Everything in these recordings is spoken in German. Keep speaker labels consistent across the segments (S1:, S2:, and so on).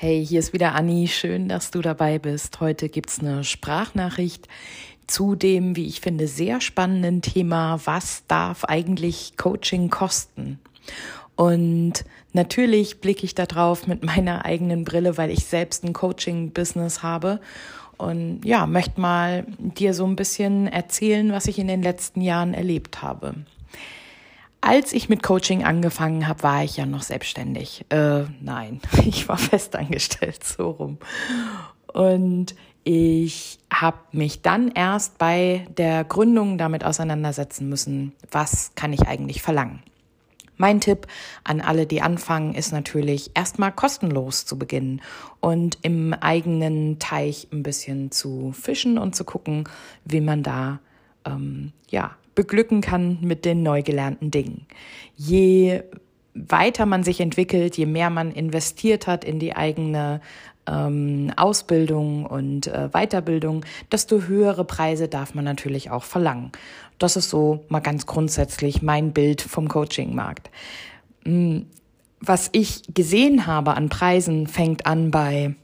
S1: Hey, hier ist wieder Anni. Schön, dass du dabei bist. Heute gibt's eine Sprachnachricht zu dem, wie ich finde, sehr spannenden Thema, was darf eigentlich Coaching kosten? Und natürlich blicke ich da drauf mit meiner eigenen Brille, weil ich selbst ein Coaching-Business habe. Und ja, möchte mal dir so ein bisschen erzählen, was ich in den letzten Jahren erlebt habe. Als ich mit Coaching angefangen habe, war ich ja noch selbstständig. Äh, nein, ich war festangestellt, so rum. Und ich habe mich dann erst bei der Gründung damit auseinandersetzen müssen, was kann ich eigentlich verlangen. Mein Tipp an alle, die anfangen, ist natürlich erstmal kostenlos zu beginnen und im eigenen Teich ein bisschen zu fischen und zu gucken, wie man da ähm, ja beglücken kann mit den neu gelernten Dingen. Je weiter man sich entwickelt, je mehr man investiert hat in die eigene ähm, Ausbildung und äh, Weiterbildung, desto höhere Preise darf man natürlich auch verlangen. Das ist so mal ganz grundsätzlich mein Bild vom Coaching-Markt. Hm, was ich gesehen habe an Preisen, fängt an bei,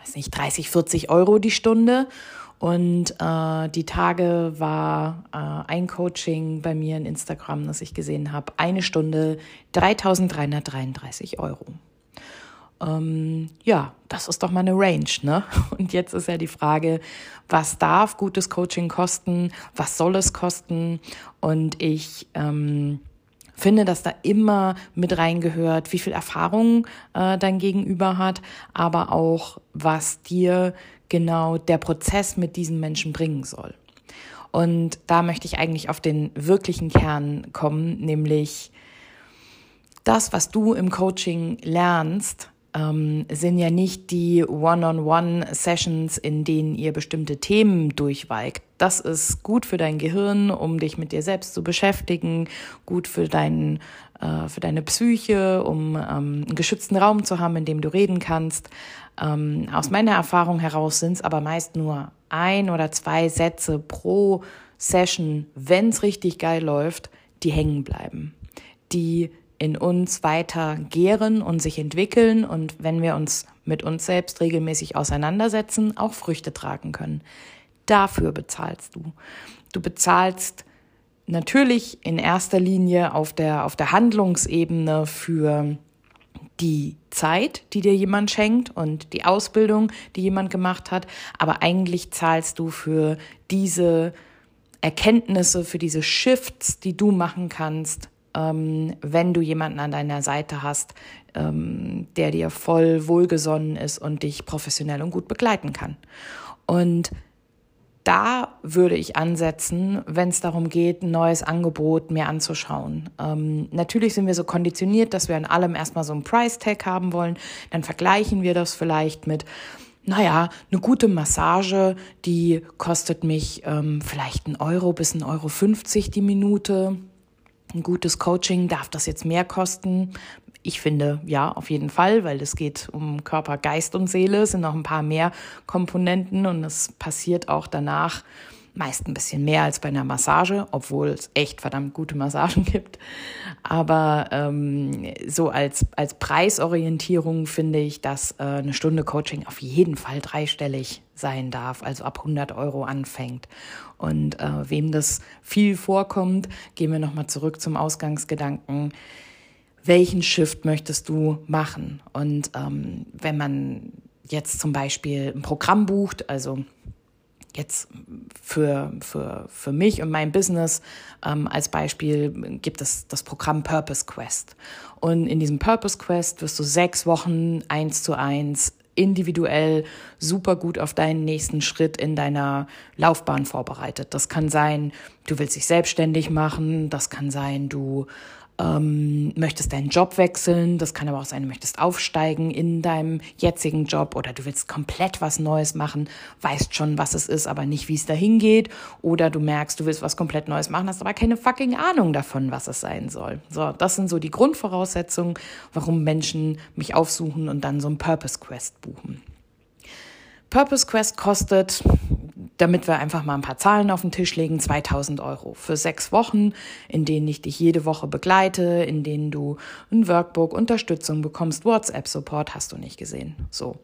S1: weiß nicht, 30, 40 Euro die Stunde und äh, die Tage war äh, ein Coaching bei mir in Instagram, das ich gesehen habe, eine Stunde 3.333 Euro. Ähm, ja, das ist doch mal eine Range, ne? Und jetzt ist ja die Frage, was darf gutes Coaching kosten? Was soll es kosten? Und ich ähm, finde, dass da immer mit reingehört, wie viel Erfahrung äh, dein Gegenüber hat, aber auch, was dir genau der Prozess mit diesen Menschen bringen soll. Und da möchte ich eigentlich auf den wirklichen Kern kommen, nämlich das, was du im Coaching lernst, ähm, sind ja nicht die One-on-One-Sessions, in denen ihr bestimmte Themen durchweigt. Das ist gut für dein Gehirn, um dich mit dir selbst zu beschäftigen, gut für, dein, äh, für deine Psyche, um ähm, einen geschützten Raum zu haben, in dem du reden kannst. Ähm, aus meiner Erfahrung heraus sind es aber meist nur ein oder zwei Sätze pro Session, wenn es richtig geil läuft, die hängen bleiben, die in uns weiter gären und sich entwickeln und wenn wir uns mit uns selbst regelmäßig auseinandersetzen, auch Früchte tragen können. Dafür bezahlst du. Du bezahlst natürlich in erster Linie auf der, auf der Handlungsebene für die Zeit, die dir jemand schenkt und die Ausbildung, die jemand gemacht hat, aber eigentlich zahlst du für diese Erkenntnisse, für diese Shifts, die du machen kannst, ähm, wenn du jemanden an deiner Seite hast, ähm, der dir voll wohlgesonnen ist und dich professionell und gut begleiten kann. Und da würde ich ansetzen, wenn es darum geht, ein neues Angebot mir anzuschauen. Ähm, natürlich sind wir so konditioniert, dass wir an allem erstmal so einen Price-Tag haben wollen. Dann vergleichen wir das vielleicht mit, naja, eine gute Massage, die kostet mich ähm, vielleicht ein Euro bis ein Euro 50 die Minute. Ein gutes Coaching darf das jetzt mehr kosten. Ich finde, ja, auf jeden Fall, weil es geht um Körper, Geist und Seele, es sind noch ein paar mehr Komponenten und es passiert auch danach meist ein bisschen mehr als bei einer Massage, obwohl es echt verdammt gute Massagen gibt. Aber ähm, so als, als Preisorientierung finde ich, dass äh, eine Stunde Coaching auf jeden Fall dreistellig sein darf, also ab 100 Euro anfängt. Und äh, wem das viel vorkommt, gehen wir nochmal zurück zum Ausgangsgedanken welchen Shift möchtest du machen? Und ähm, wenn man jetzt zum Beispiel ein Programm bucht, also jetzt für, für, für mich und mein Business ähm, als Beispiel gibt es das Programm Purpose Quest. Und in diesem Purpose Quest wirst du sechs Wochen eins zu eins individuell super gut auf deinen nächsten Schritt in deiner Laufbahn vorbereitet. Das kann sein, du willst dich selbstständig machen, das kann sein, du ähm, möchtest deinen Job wechseln, das kann aber auch sein, du möchtest aufsteigen in deinem jetzigen Job oder du willst komplett was Neues machen, weißt schon, was es ist, aber nicht, wie es dahin geht oder du merkst, du willst was komplett Neues machen, hast aber keine fucking Ahnung davon, was es sein soll. So, das sind so die Grundvoraussetzungen, warum Menschen mich aufsuchen und dann so ein Purpose Quest buchen. Purpose Quest kostet damit wir einfach mal ein paar Zahlen auf den Tisch legen, 2000 Euro für sechs Wochen, in denen ich dich jede Woche begleite, in denen du ein Workbook, Unterstützung bekommst, WhatsApp-Support hast du nicht gesehen. So.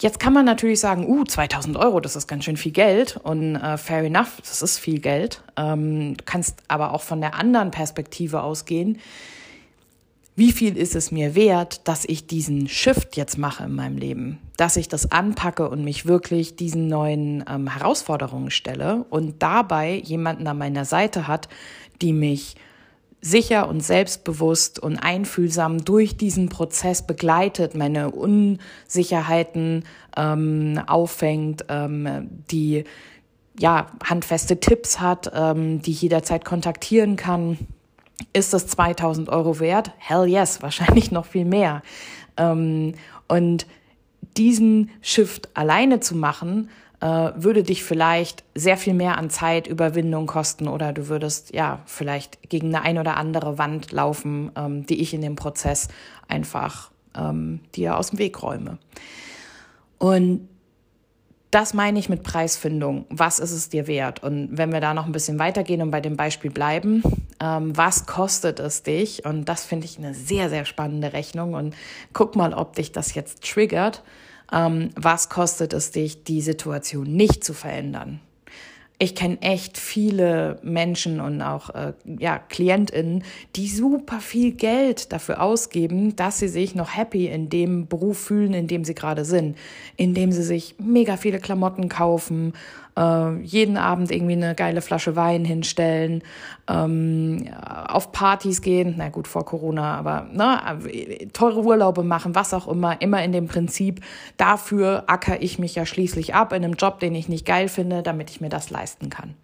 S1: Jetzt kann man natürlich sagen, uh, 2000 Euro, das ist ganz schön viel Geld und äh, fair enough, das ist viel Geld. Ähm, du kannst aber auch von der anderen Perspektive ausgehen. Wie viel ist es mir wert, dass ich diesen Shift jetzt mache in meinem Leben? Dass ich das anpacke und mich wirklich diesen neuen ähm, Herausforderungen stelle und dabei jemanden an meiner Seite hat, die mich sicher und selbstbewusst und einfühlsam durch diesen Prozess begleitet, meine Unsicherheiten ähm, auffängt, ähm, die ja handfeste Tipps hat, ähm, die ich jederzeit kontaktieren kann. Ist das 2000 Euro wert? Hell yes, wahrscheinlich noch viel mehr. Ähm, und diesen Shift alleine zu machen, äh, würde dich vielleicht sehr viel mehr an Zeit, Überwindung kosten oder du würdest ja vielleicht gegen eine ein oder andere Wand laufen, ähm, die ich in dem Prozess einfach ähm, dir aus dem Weg räume. Und das meine ich mit Preisfindung. Was ist es dir wert? Und wenn wir da noch ein bisschen weitergehen und bei dem Beispiel bleiben, ähm, was kostet es dich? Und das finde ich eine sehr, sehr spannende Rechnung. Und guck mal, ob dich das jetzt triggert ähm, was kostet es dich, die Situation nicht zu verändern? Ich kenne echt viele Menschen und auch äh, ja, KlientInnen, die super viel Geld dafür ausgeben, dass sie sich noch happy in dem Beruf fühlen, in dem sie gerade sind. Indem sie sich mega viele Klamotten kaufen, äh, jeden Abend irgendwie eine geile Flasche Wein hinstellen, ähm, auf Partys gehen, na gut, vor Corona, aber ne, teure Urlaube machen, was auch immer, immer in dem Prinzip, dafür acker ich mich ja schließlich ab in einem Job, den ich nicht geil finde, damit ich mir das leisten kann.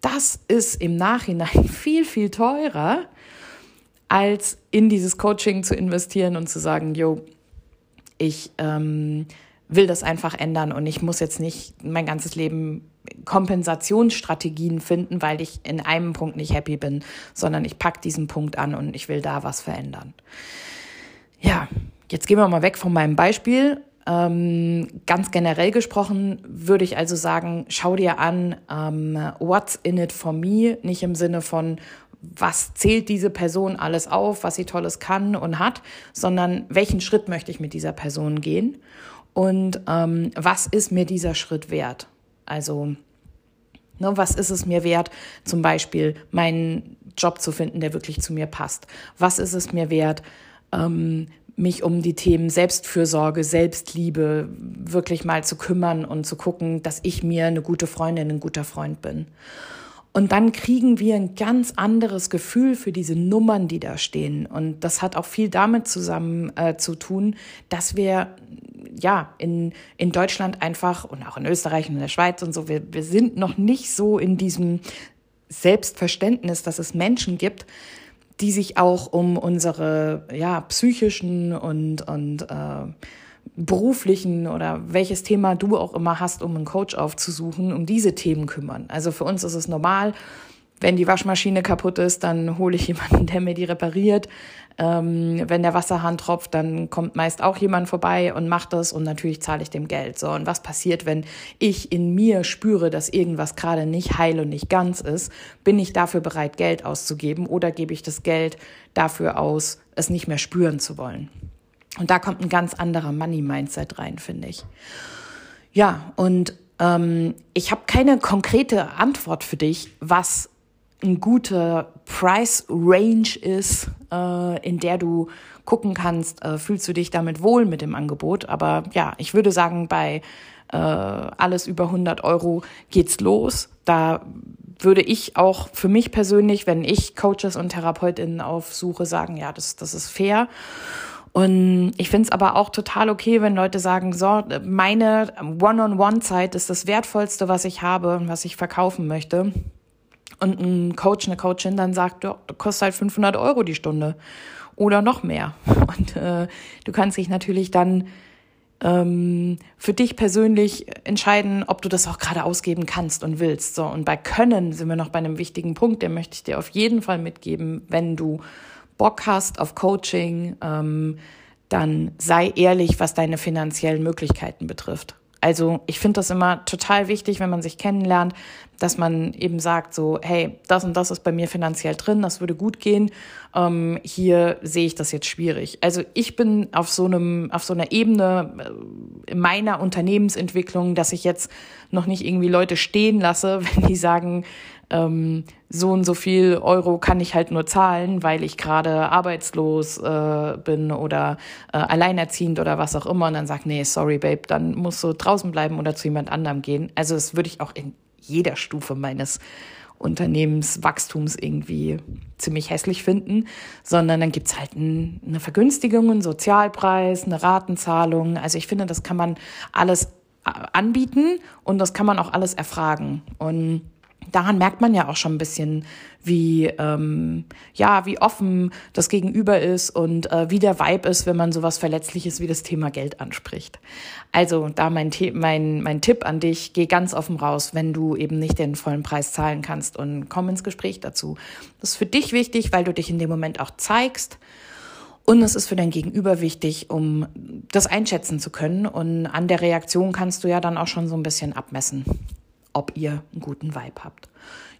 S1: Das ist im Nachhinein viel, viel teurer, als in dieses Coaching zu investieren und zu sagen, yo, ich ähm, will das einfach ändern und ich muss jetzt nicht mein ganzes Leben Kompensationsstrategien finden, weil ich in einem Punkt nicht happy bin, sondern ich pack diesen Punkt an und ich will da was verändern. Ja, jetzt gehen wir mal weg von meinem Beispiel. Ähm, ganz generell gesprochen würde ich also sagen, schau dir an, ähm, what's in it for me, nicht im Sinne von, was zählt diese Person alles auf, was sie tolles kann und hat, sondern welchen Schritt möchte ich mit dieser Person gehen und ähm, was ist mir dieser Schritt wert? Also, ne, was ist es mir wert, zum Beispiel meinen Job zu finden, der wirklich zu mir passt? Was ist es mir wert, ähm, mich um die Themen Selbstfürsorge, Selbstliebe wirklich mal zu kümmern und zu gucken, dass ich mir eine gute Freundin, ein guter Freund bin? Und dann kriegen wir ein ganz anderes Gefühl für diese Nummern, die da stehen. Und das hat auch viel damit zusammen äh, zu tun, dass wir ja in, in Deutschland einfach und auch in Österreich und in der Schweiz und so, wir, wir sind noch nicht so in diesem Selbstverständnis, dass es Menschen gibt, die sich auch um unsere ja, psychischen und, und äh, beruflichen oder welches Thema du auch immer hast, um einen Coach aufzusuchen, um diese Themen kümmern. Also für uns ist es normal, wenn die Waschmaschine kaputt ist, dann hole ich jemanden, der mir die repariert. Ähm, wenn der Wasserhahn tropft, dann kommt meist auch jemand vorbei und macht das und natürlich zahle ich dem Geld. So, und was passiert, wenn ich in mir spüre, dass irgendwas gerade nicht heil und nicht ganz ist? Bin ich dafür bereit, Geld auszugeben oder gebe ich das Geld dafür aus, es nicht mehr spüren zu wollen? Und da kommt ein ganz anderer Money-Mindset rein, finde ich. Ja, und ähm, ich habe keine konkrete Antwort für dich, was ein guter Price Range ist, äh, in der du gucken kannst, äh, fühlst du dich damit wohl mit dem Angebot. Aber ja, ich würde sagen, bei äh, alles über 100 Euro geht's los. Da würde ich auch für mich persönlich, wenn ich Coaches und Therapeutinnen aufsuche, sagen, ja, das, das ist fair. Und ich finde es aber auch total okay, wenn Leute sagen, so, meine One-on-One-Zeit ist das Wertvollste, was ich habe und was ich verkaufen möchte. Und ein Coach, eine Coachin dann sagt, ja, kostet halt 500 Euro die Stunde oder noch mehr. Und äh, du kannst dich natürlich dann ähm, für dich persönlich entscheiden, ob du das auch gerade ausgeben kannst und willst. So und bei Können sind wir noch bei einem wichtigen Punkt, den möchte ich dir auf jeden Fall mitgeben, wenn du Bock hast auf Coaching, ähm, dann sei ehrlich, was deine finanziellen Möglichkeiten betrifft. Also ich finde das immer total wichtig, wenn man sich kennenlernt, dass man eben sagt, so, hey, das und das ist bei mir finanziell drin, das würde gut gehen. Ähm, hier sehe ich das jetzt schwierig. Also ich bin auf so einem, auf so einer Ebene äh, meiner Unternehmensentwicklung, dass ich jetzt noch nicht irgendwie Leute stehen lasse, wenn die sagen, ähm, so und so viel Euro kann ich halt nur zahlen, weil ich gerade arbeitslos äh, bin oder äh, alleinerziehend oder was auch immer. Und dann sagt, nee, sorry, Babe, dann musst du draußen bleiben oder zu jemand anderem gehen. Also das würde ich auch in jeder Stufe meines Unternehmenswachstums irgendwie ziemlich hässlich finden, sondern dann gibt's halt ein, eine Vergünstigung, einen Sozialpreis, eine Ratenzahlung. Also ich finde, das kann man alles äh, anbieten und das kann man auch alles erfragen. Und daran merkt man ja auch schon ein bisschen, wie ähm, ja, wie offen das Gegenüber ist und äh, wie der Vibe ist, wenn man sowas Verletzliches wie das Thema Geld anspricht. Also da mein, mein, mein Tipp an dich, geh ganz offen raus, wenn du eben nicht den vollen Preis zahlen kannst und komm ins Gespräch dazu. Das ist für dich wichtig, weil du dich in dem Moment auch zeigst. Und es ist für dein Gegenüber wichtig, um das einschätzen zu können. Und an der Reaktion kannst du ja dann auch schon so ein bisschen abmessen ob ihr einen guten Vibe habt.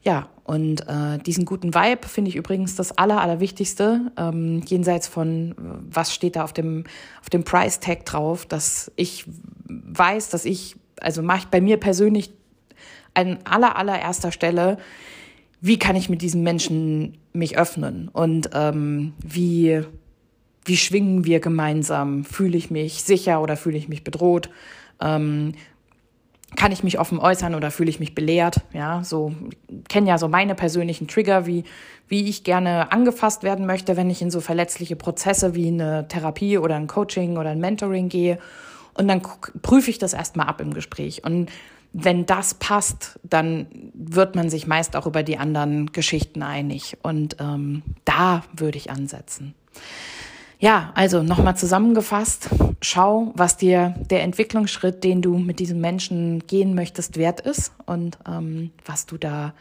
S1: Ja, und äh, diesen guten Vibe finde ich übrigens das Aller, Allerwichtigste, ähm, jenseits von, was steht da auf dem, auf dem Price Tag drauf, dass ich weiß, dass ich, also mache ich bei mir persönlich an aller, allererster Stelle, wie kann ich mit diesem Menschen mich öffnen und ähm, wie, wie schwingen wir gemeinsam? Fühle ich mich sicher oder fühle ich mich bedroht? Ähm, kann ich mich offen äußern oder fühle ich mich belehrt? Ja, so kenne ja so meine persönlichen Trigger, wie wie ich gerne angefasst werden möchte, wenn ich in so verletzliche Prozesse wie eine Therapie oder ein Coaching oder ein Mentoring gehe. Und dann prüfe ich das erstmal ab im Gespräch. Und wenn das passt, dann wird man sich meist auch über die anderen Geschichten einig. Und ähm, da würde ich ansetzen. Ja, also nochmal zusammengefasst, schau, was dir der Entwicklungsschritt, den du mit diesem Menschen gehen möchtest, wert ist und ähm, was du da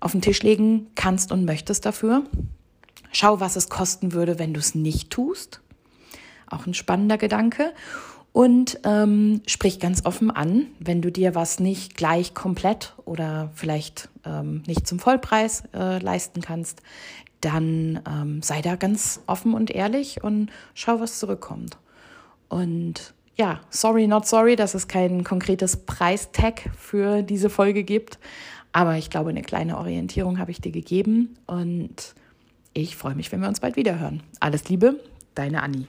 S1: auf den Tisch legen kannst und möchtest dafür. Schau, was es kosten würde, wenn du es nicht tust. Auch ein spannender Gedanke. Und ähm, sprich ganz offen an, wenn du dir was nicht gleich komplett oder vielleicht ähm, nicht zum Vollpreis äh, leisten kannst, dann ähm, sei da ganz offen und ehrlich und schau, was zurückkommt. Und ja, sorry, not sorry, dass es kein konkretes Preistag für diese Folge gibt. Aber ich glaube, eine kleine Orientierung habe ich dir gegeben und ich freue mich, wenn wir uns bald wieder hören. Alles Liebe, deine Anni.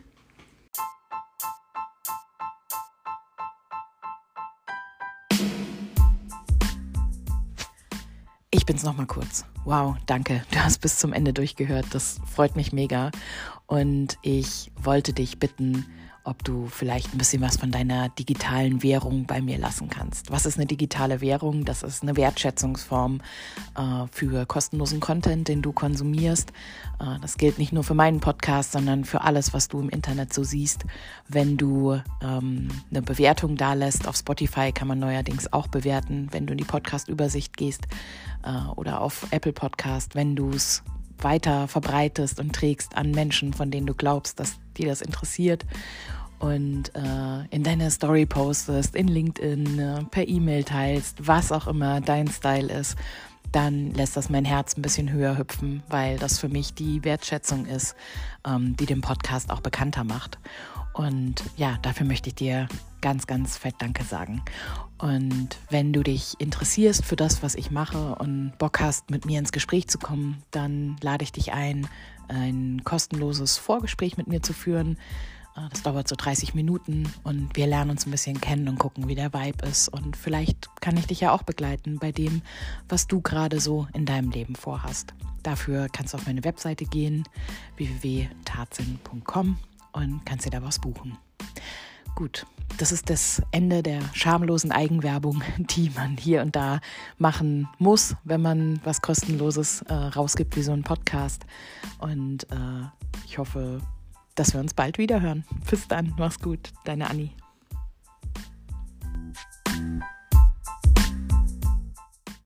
S1: Ich bin's noch mal kurz. Wow, danke. Du hast bis zum Ende durchgehört. Das freut mich mega. Und ich wollte dich bitten, ob du vielleicht ein bisschen was von deiner digitalen Währung bei mir lassen kannst. Was ist eine digitale Währung? Das ist eine Wertschätzungsform äh, für kostenlosen Content, den du konsumierst. Äh, das gilt nicht nur für meinen Podcast, sondern für alles, was du im Internet so siehst. Wenn du ähm, eine Bewertung da lässt, auf Spotify kann man neuerdings auch bewerten, wenn du in die Podcast-Übersicht gehst äh, oder auf Apple Podcast, wenn du es weiter verbreitest und trägst an Menschen, von denen du glaubst, dass die das interessiert und äh, in deine Story postest, in LinkedIn, äh, per E-Mail teilst, was auch immer dein Style ist, dann lässt das mein Herz ein bisschen höher hüpfen, weil das für mich die Wertschätzung ist, ähm, die den Podcast auch bekannter macht. Und ja, dafür möchte ich dir ganz, ganz fett Danke sagen. Und wenn du dich interessierst für das, was ich mache und Bock hast, mit mir ins Gespräch zu kommen, dann lade ich dich ein, ein kostenloses Vorgespräch mit mir zu führen. Äh, das dauert so 30 Minuten und wir lernen uns ein bisschen kennen und gucken, wie der Vibe ist. Und vielleicht kann ich dich ja auch begleiten bei dem, was du gerade so in deinem Leben vorhast. Dafür kannst du auf meine Webseite gehen, www.tarzin.com und kannst dir da was buchen. Gut, das ist das Ende der schamlosen Eigenwerbung, die man hier und da machen muss, wenn man was kostenloses äh, rausgibt wie so ein Podcast. Und äh, ich hoffe, dass wir uns bald wieder hören. Bis dann, mach's gut, deine Anni.